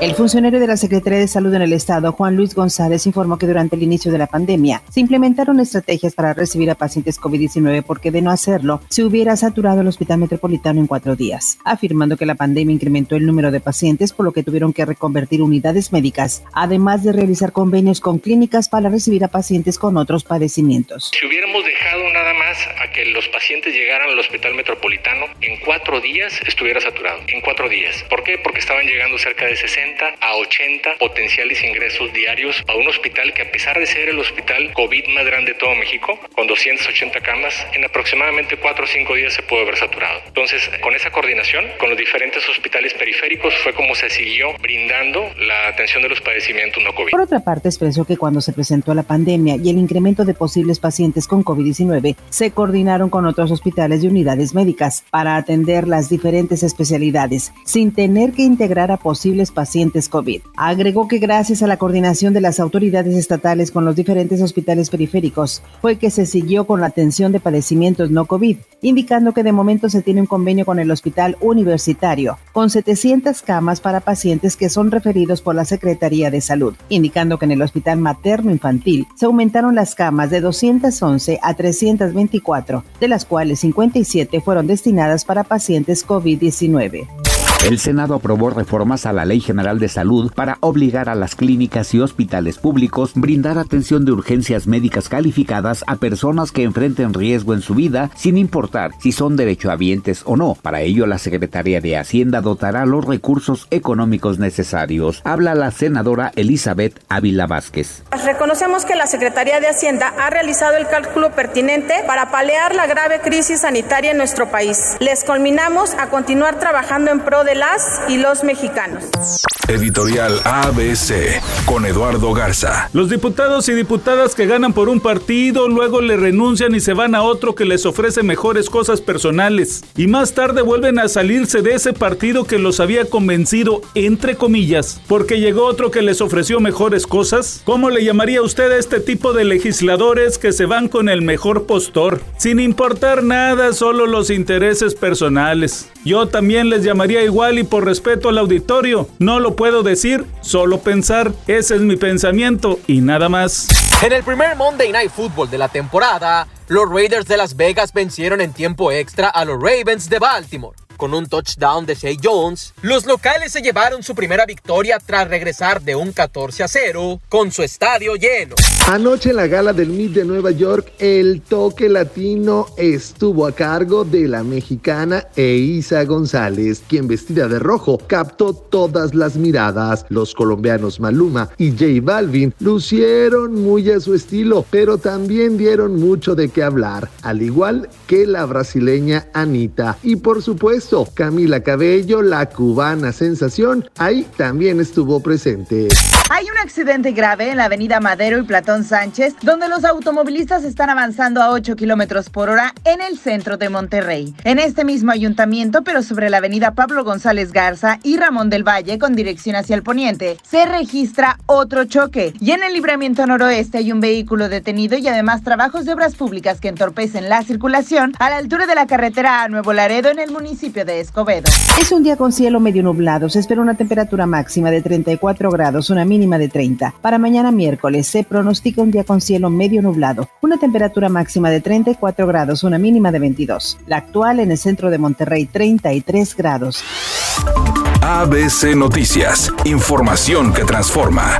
El funcionario de la Secretaría de Salud en el Estado, Juan Luis González, informó que durante el inicio de la pandemia se implementaron estrategias para recibir a pacientes COVID-19 porque de no hacerlo se hubiera saturado el Hospital Metropolitano en cuatro días, afirmando que la pandemia incrementó el número de pacientes por lo que tuvieron que reconvertir unidades médicas, además de realizar convenios con clínicas para recibir a pacientes con otros padecimientos. Si hubiéramos dejado nada más a que los pacientes llegaran al Hospital Metropolitano, en cuatro días estuviera saturado. En cuatro días. ¿Por qué? Porque estaban llegando cerca de 60 a 80 potenciales ingresos diarios a un hospital que a pesar de ser el hospital COVID más grande de todo México, con 280 camas, en aproximadamente 4 o 5 días se pudo haber saturado. Entonces, con esa coordinación, con los diferentes hospitales periféricos, fue como se siguió brindando la atención de los padecimientos no COVID. Por otra parte, expresó que cuando se presentó la pandemia y el incremento de posibles pacientes con COVID-19, se coordinaron con otros hospitales y unidades médicas para atender las diferentes especialidades, sin tener que integrar a posibles pacientes COVID. Agregó que gracias a la coordinación de las autoridades estatales con los diferentes hospitales periféricos fue que se siguió con la atención de padecimientos no COVID, indicando que de momento se tiene un convenio con el Hospital Universitario con 700 camas para pacientes que son referidos por la Secretaría de Salud, indicando que en el Hospital Materno Infantil se aumentaron las camas de 211 a 324, de las cuales 57 fueron destinadas para pacientes COVID-19. El Senado aprobó reformas a la Ley General de Salud para obligar a las clínicas y hospitales públicos brindar atención de urgencias médicas calificadas a personas que enfrenten riesgo en su vida, sin importar si son derechohabientes o no. Para ello, la Secretaría de Hacienda dotará los recursos económicos necesarios. Habla la senadora Elizabeth Ávila Vázquez. Reconocemos que la Secretaría de Hacienda ha realizado el cálculo pertinente para paliar la grave crisis sanitaria en nuestro país. Les culminamos a continuar trabajando en pro de las y los mexicanos. Editorial ABC con Eduardo Garza. Los diputados y diputadas que ganan por un partido luego le renuncian y se van a otro que les ofrece mejores cosas personales y más tarde vuelven a salirse de ese partido que los había convencido entre comillas porque llegó otro que les ofreció mejores cosas. ¿Cómo le llamaría usted a este tipo de legisladores que se van con el mejor postor sin importar nada, solo los intereses personales? Yo también les llamaría igual y por respeto al auditorio, no lo puedo decir, solo pensar. Ese es mi pensamiento y nada más. En el primer Monday Night Football de la temporada, los Raiders de Las Vegas vencieron en tiempo extra a los Ravens de Baltimore con un touchdown de Shay Jones, los locales se llevaron su primera victoria tras regresar de un 14 a 0 con su estadio lleno. Anoche en la gala del MIT de Nueva York, el toque latino estuvo a cargo de la mexicana Eisa González, quien vestida de rojo captó todas las miradas. Los colombianos Maluma y J Balvin lucieron muy a su estilo, pero también dieron mucho de qué hablar, al igual que la brasileña Anita. Y por supuesto, Camila Cabello, la cubana sensación, ahí también estuvo presente. Hay un accidente grave en la avenida Madero y Platón Sánchez, donde los automovilistas están avanzando a 8 kilómetros por hora en el centro de Monterrey. En este mismo ayuntamiento, pero sobre la avenida Pablo González Garza y Ramón del Valle, con dirección hacia el poniente, se registra otro choque. Y en el libramiento noroeste hay un vehículo detenido y además trabajos de obras públicas que entorpecen la circulación a la altura de la carretera a Nuevo Laredo en el municipio de Escobedo. Es un día con cielo medio nublado. Se espera una temperatura máxima de 34 grados, una mínima mínima de 30. Para mañana miércoles se pronostica un día con cielo medio nublado, una temperatura máxima de 34 grados, una mínima de 22. La actual en el centro de Monterrey 33 grados. ABC Noticias, información que transforma.